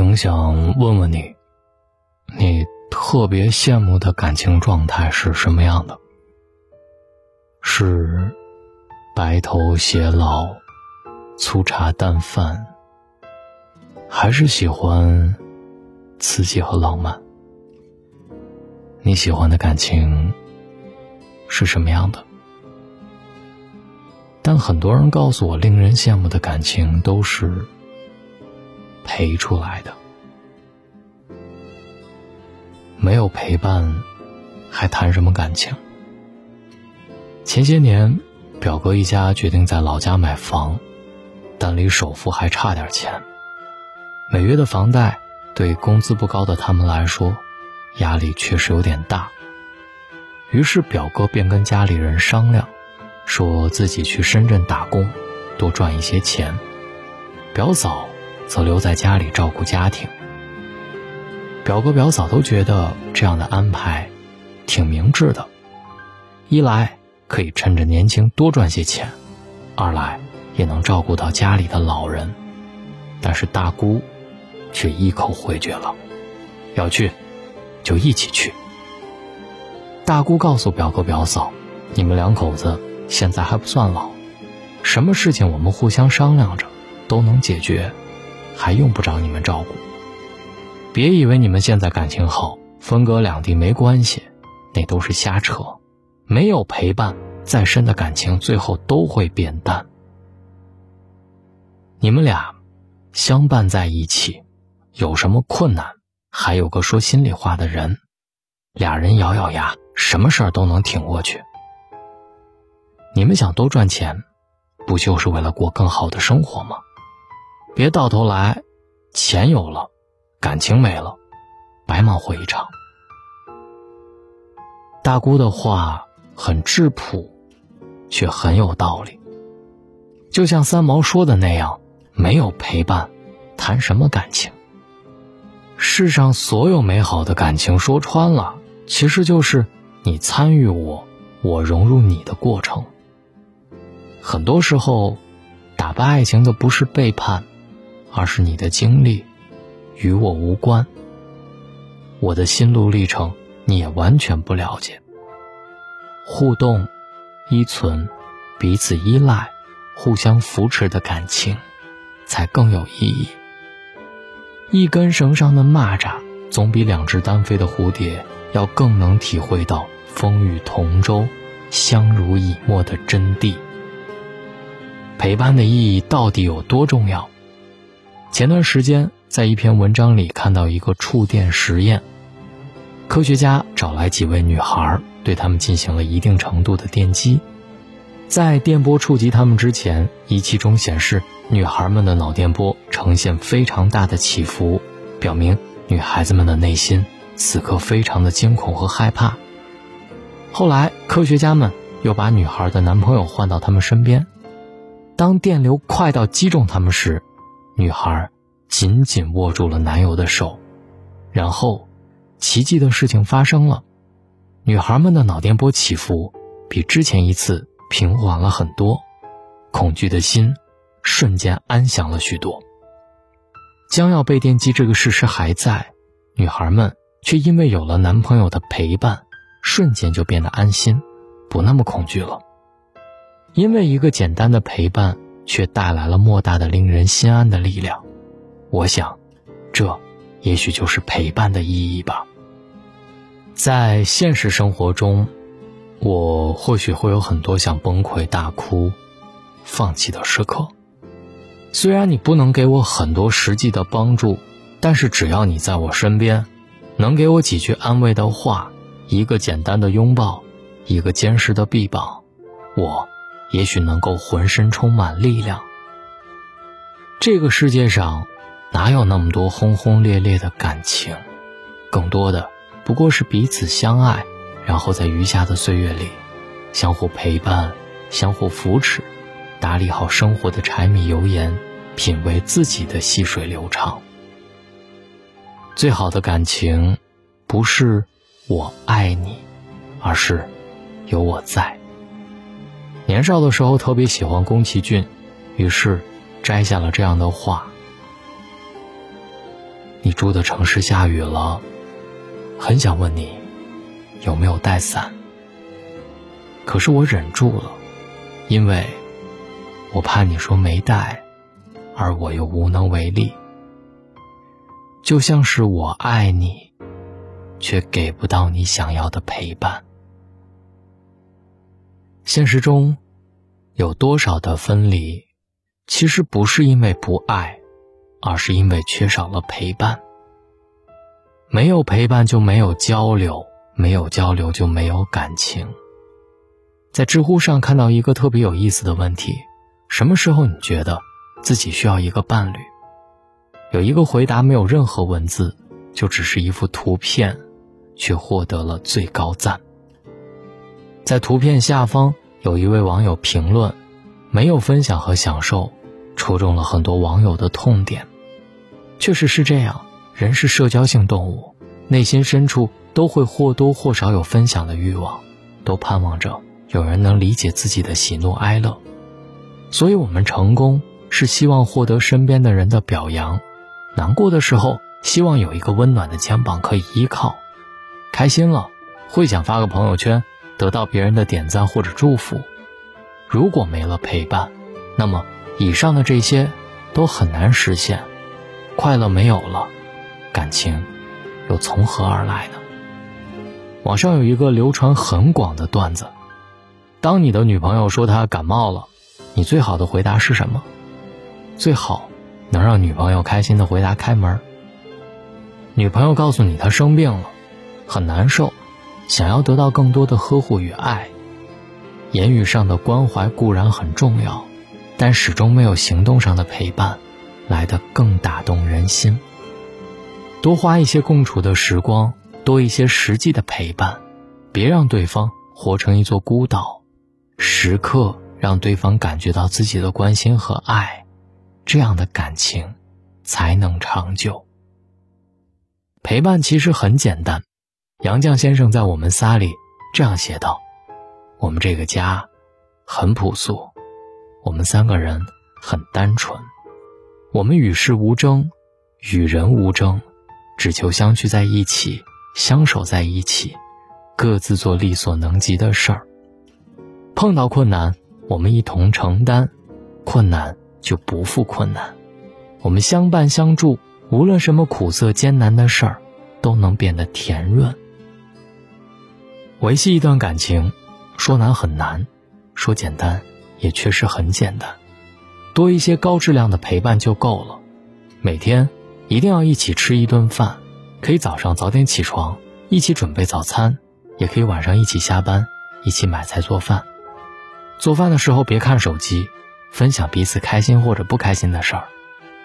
挺想问问你，你特别羡慕的感情状态是什么样的？是白头偕老、粗茶淡饭，还是喜欢刺激和浪漫？你喜欢的感情是什么样的？但很多人告诉我，令人羡慕的感情都是陪出来的。没有陪伴，还谈什么感情？前些年，表哥一家决定在老家买房，但离首付还差点钱。每月的房贷对工资不高的他们来说，压力确实有点大。于是表哥便跟家里人商量。说自己去深圳打工，多赚一些钱。表嫂则留在家里照顾家庭。表哥表嫂都觉得这样的安排挺明智的，一来可以趁着年轻多赚些钱，二来也能照顾到家里的老人。但是大姑却一口回绝了，要去就一起去。大姑告诉表哥表嫂：“你们两口子。”现在还不算老，什么事情我们互相商量着都能解决，还用不着你们照顾。别以为你们现在感情好，分隔两地没关系，那都是瞎扯。没有陪伴，再深的感情最后都会变淡。你们俩相伴在一起，有什么困难，还有个说心里话的人，俩人咬咬牙，什么事儿都能挺过去。你们想多赚钱，不就是为了过更好的生活吗？别到头来，钱有了，感情没了，白忙活一场。大姑的话很质朴，却很有道理。就像三毛说的那样，没有陪伴，谈什么感情？世上所有美好的感情，说穿了，其实就是你参与我，我融入你的过程。很多时候，打败爱情的不是背叛，而是你的经历与我无关。我的心路历程你也完全不了解。互动、依存、彼此依赖、互相扶持的感情，才更有意义。一根绳上的蚂蚱，总比两只单飞的蝴蝶要更能体会到风雨同舟、相濡以沫的真谛。陪伴的意义到底有多重要？前段时间在一篇文章里看到一个触电实验，科学家找来几位女孩，对她们进行了一定程度的电击，在电波触及她们之前，仪器中显示女孩们的脑电波呈现非常大的起伏，表明女孩子们的内心此刻非常的惊恐和害怕。后来科学家们又把女孩的男朋友换到她们身边。当电流快到击中他们时，女孩紧紧握住了男友的手，然后，奇迹的事情发生了，女孩们的脑电波起伏比之前一次平缓了很多，恐惧的心瞬间安详了许多。将要被电击这个事实还在，女孩们却因为有了男朋友的陪伴，瞬间就变得安心，不那么恐惧了。因为一个简单的陪伴，却带来了莫大的令人心安的力量。我想，这也许就是陪伴的意义吧。在现实生活中，我或许会有很多想崩溃大哭、放弃的时刻。虽然你不能给我很多实际的帮助，但是只要你在我身边，能给我几句安慰的话，一个简单的拥抱，一个坚实的臂膀，我。也许能够浑身充满力量。这个世界上，哪有那么多轰轰烈烈的感情？更多的不过是彼此相爱，然后在余下的岁月里，相互陪伴，相互扶持，打理好生活的柴米油盐，品味自己的细水流长。最好的感情，不是我爱你，而是有我在。年少的时候特别喜欢宫崎骏，于是摘下了这样的话：你住的城市下雨了，很想问你有没有带伞，可是我忍住了，因为我怕你说没带，而我又无能为力。就像是我爱你，却给不到你想要的陪伴。现实中，有多少的分离，其实不是因为不爱，而是因为缺少了陪伴。没有陪伴就没有交流，没有交流就没有感情。在知乎上看到一个特别有意思的问题：什么时候你觉得自己需要一个伴侣？有一个回答没有任何文字，就只是一幅图片，却获得了最高赞。在图片下方有一位网友评论：“没有分享和享受，戳中了很多网友的痛点。”确实是这样，人是社交性动物，内心深处都会或多或少有分享的欲望，都盼望着有人能理解自己的喜怒哀乐。所以，我们成功是希望获得身边的人的表扬，难过的时候希望有一个温暖的肩膀可以依靠，开心了会想发个朋友圈。得到别人的点赞或者祝福，如果没了陪伴，那么以上的这些都很难实现。快乐没有了，感情又从何而来呢？网上有一个流传很广的段子：当你的女朋友说她感冒了，你最好的回答是什么？最好能让女朋友开心的回答开门。女朋友告诉你她生病了，很难受。想要得到更多的呵护与爱，言语上的关怀固然很重要，但始终没有行动上的陪伴来的更打动人心。多花一些共处的时光，多一些实际的陪伴，别让对方活成一座孤岛，时刻让对方感觉到自己的关心和爱，这样的感情才能长久。陪伴其实很简单。杨绛先生在《我们仨》里这样写道：“我们这个家很朴素，我们三个人很单纯，我们与世无争，与人无争，只求相聚在一起，相守在一起，各自做力所能及的事儿。碰到困难，我们一同承担，困难就不负困难。我们相伴相助，无论什么苦涩艰难的事儿，都能变得甜润。”维系一段感情，说难很难，说简单也确实很简单。多一些高质量的陪伴就够了。每天一定要一起吃一顿饭，可以早上早点起床，一起准备早餐；也可以晚上一起下班，一起买菜做饭。做饭的时候别看手机，分享彼此开心或者不开心的事儿。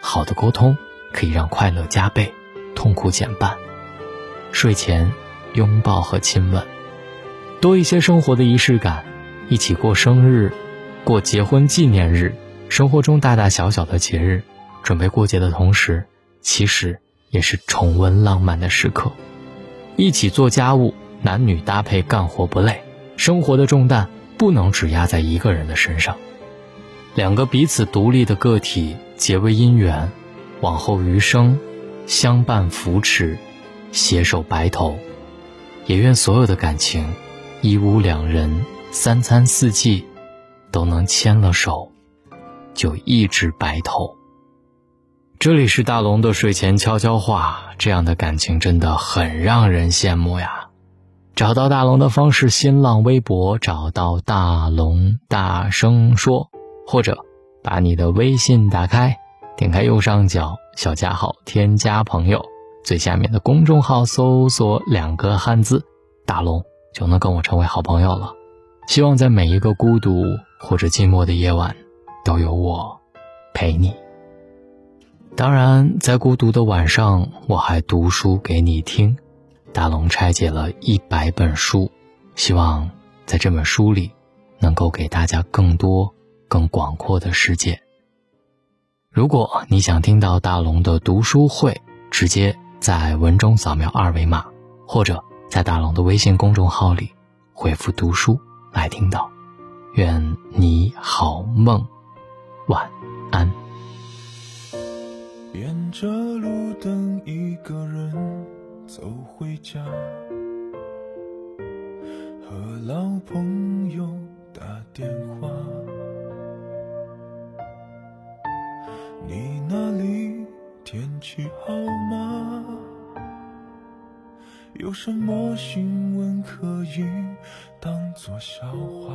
好的沟通可以让快乐加倍，痛苦减半。睡前拥抱和亲吻。多一些生活的仪式感，一起过生日，过结婚纪念日，生活中大大小小的节日，准备过节的同时，其实也是重温浪漫的时刻。一起做家务，男女搭配干活不累。生活的重担不能只压在一个人的身上，两个彼此独立的个体结为姻缘，往后余生，相伴扶持，携手白头。也愿所有的感情。一屋两人，三餐四季，都能牵了手，就一直白头。这里是大龙的睡前悄悄话，这样的感情真的很让人羡慕呀！找到大龙的方式：新浪微博找到大龙，大声说，或者把你的微信打开，点开右上角小加号，添加朋友，最下面的公众号搜索两个汉字“大龙”。就能跟我成为好朋友了。希望在每一个孤独或者寂寞的夜晚，都有我陪你。当然，在孤独的晚上，我还读书给你听。大龙拆解了一百本书，希望在这本书里，能够给大家更多、更广阔的世界。如果你想听到大龙的读书会，直接在文中扫描二维码，或者。在大龙的微信公众号里回复“读书”来听到，愿你好梦，晚安。沿着路灯，一个人走回家，和老朋友打电话。你那里天气好吗？有什么新闻可以当作笑话？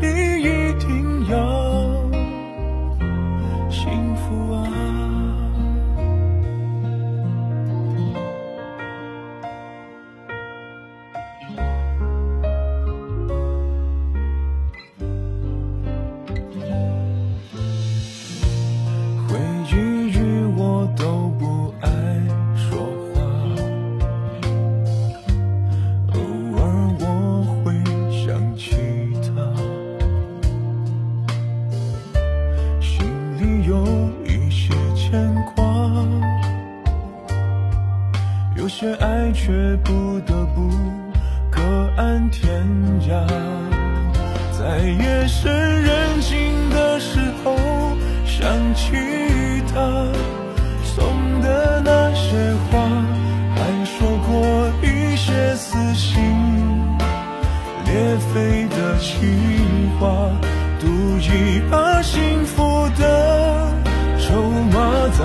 你一定却不得不各安天涯，在夜深人静的时候。想起他送的那些话，还说过一些撕心裂肺的情话，赌一把幸福的筹码，在